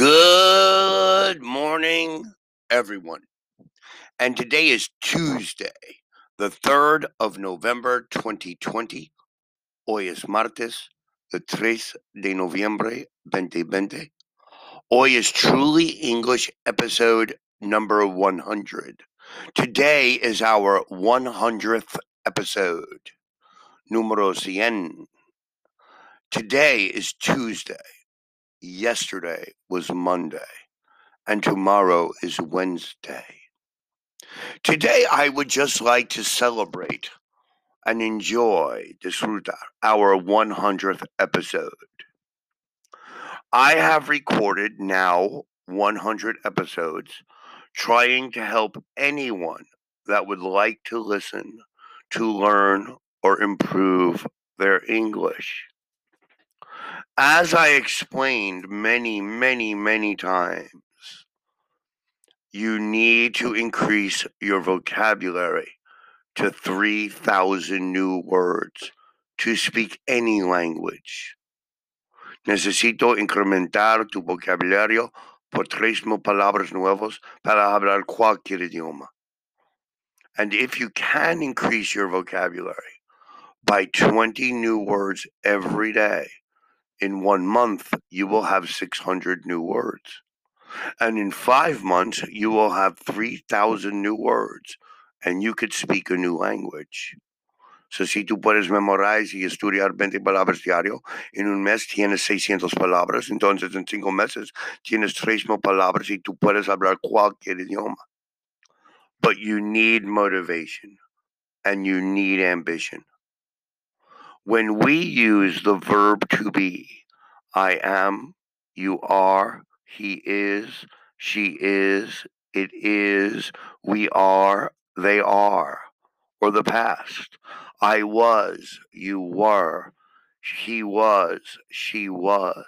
Good morning, everyone. And today is Tuesday, the 3rd of November 2020. Hoy es martes, the 3 de noviembre 2020. Hoy is Truly English episode number 100. Today is our 100th episode, numero 100. Today is Tuesday. Yesterday was Monday. And tomorrow is Wednesday. Today, I would just like to celebrate and enjoy, disfrutar, our 100th episode. I have recorded now 100 episodes trying to help anyone that would like to listen to learn or improve their English. As I explained many, many, many times, you need to increase your vocabulary to 3,000 new words to speak any language. Necesito incrementar tu vocabulario por tres mil palabras nuevos para hablar cualquier idioma. And if you can increase your vocabulary by 20 new words every day, in one month, you will have 600 new words. And in five months, you will have 3,000 new words and you could speak a new language. So, si tú puedes memorizar y estudiar 20 palabras diario, en un mes tienes 600 palabras, entonces en cinco meses tienes 3,000 palabras y tú puedes hablar cualquier idioma. But you need motivation and you need ambition. When we use the verb to be, I am, you are, he is, she is, it is, we are, they are, or the past. I was, you were, he was, she was,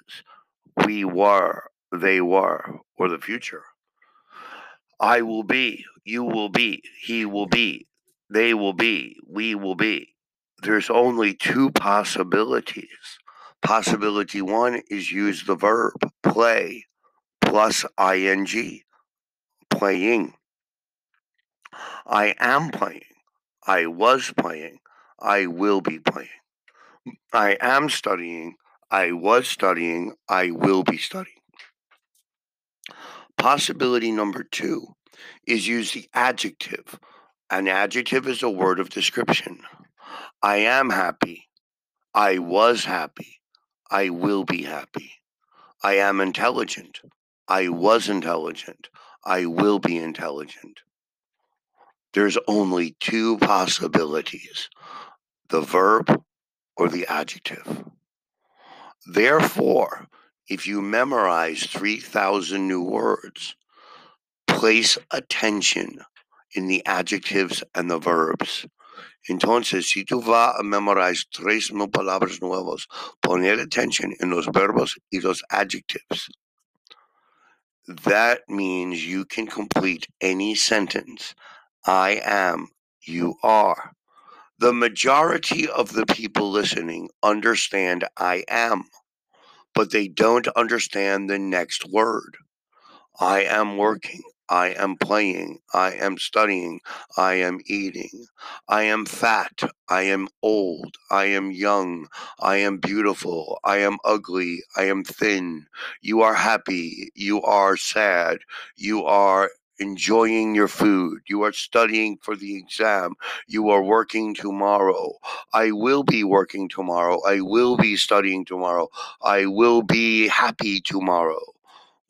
we were, they were, or the future. I will be, you will be, he will be, they will be, we will be. There's only two possibilities. Possibility one is use the verb play plus ing, playing. I am playing. I was playing. I will be playing. I am studying. I was studying. I will be studying. Possibility number two is use the adjective. An adjective is a word of description. I am happy. I was happy. I will be happy. I am intelligent. I was intelligent. I will be intelligent. There's only two possibilities the verb or the adjective. Therefore, if you memorize 3,000 new words, place attention in the adjectives and the verbs. Entonces, si tú vas a memorizar tres mil palabras nuevas, poner atención en los verbos y los adjectives. That means you can complete any sentence. I am, you are. The majority of the people listening understand I am, but they don't understand the next word. I am working. I am playing. I am studying. I am eating. I am fat. I am old. I am young. I am beautiful. I am ugly. I am thin. You are happy. You are sad. You are enjoying your food. You are studying for the exam. You are working tomorrow. I will be working tomorrow. I will be studying tomorrow. I will be happy tomorrow.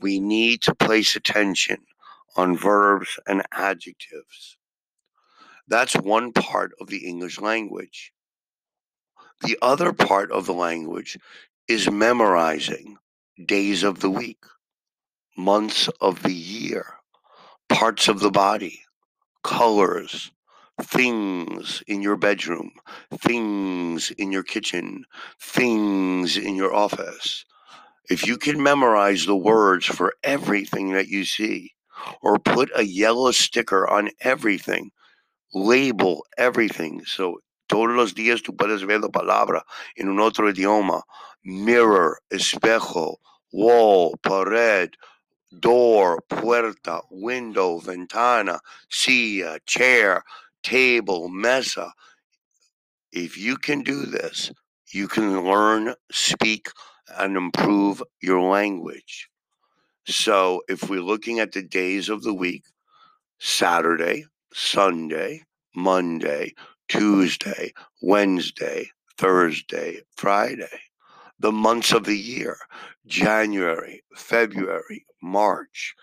We need to place attention on verbs and adjectives. That's one part of the English language. The other part of the language is memorizing days of the week, months of the year, parts of the body, colors, things in your bedroom, things in your kitchen, things in your office. If you can memorize the words for everything that you see, or put a yellow sticker on everything, label everything. So todos los días tú puedes ver la palabra en un otro idioma. Mirror, espejo, wall, pared, door, puerta, window, ventana, silla, chair, table, mesa. If you can do this, you can learn, speak, and improve your language. So if we're looking at the days of the week, Saturday, Sunday, Monday, Tuesday, Wednesday, Thursday, Friday. The months of the year January, February, March,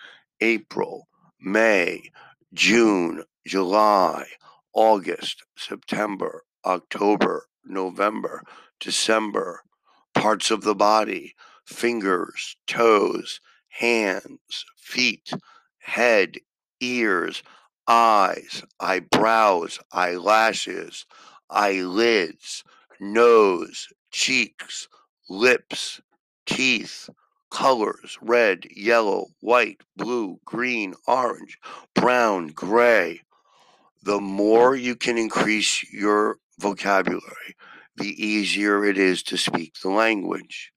April, May, June, July, August, September, October, November, December, parts of the body, fingers, toes, hands, feet, head, ears, eyes, eyebrows, eyelashes, eyelids, nose, cheeks, lips, teeth, colors red, yellow, white, blue, green, orange, brown, gray. The more you can increase your vocabulary, the easier it is to speak the language.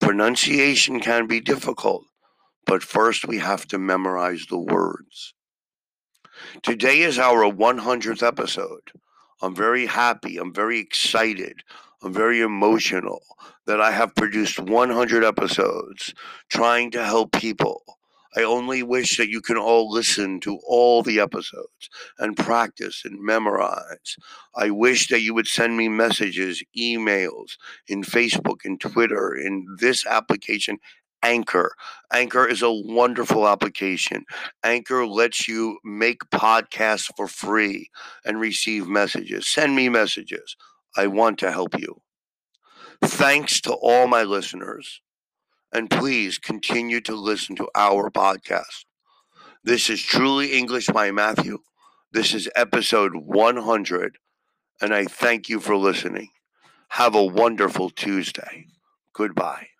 Pronunciation can be difficult, but first we have to memorize the words. Today is our 100th episode. I'm very happy. I'm very excited. I'm very emotional that I have produced 100 episodes trying to help people. I only wish that you can all listen to all the episodes and practice and memorize. I wish that you would send me messages, emails in Facebook and Twitter in this application Anchor. Anchor is a wonderful application. Anchor lets you make podcasts for free and receive messages. Send me messages. I want to help you. Thanks to all my listeners. And please continue to listen to our podcast. This is Truly English by Matthew. This is episode 100. And I thank you for listening. Have a wonderful Tuesday. Goodbye.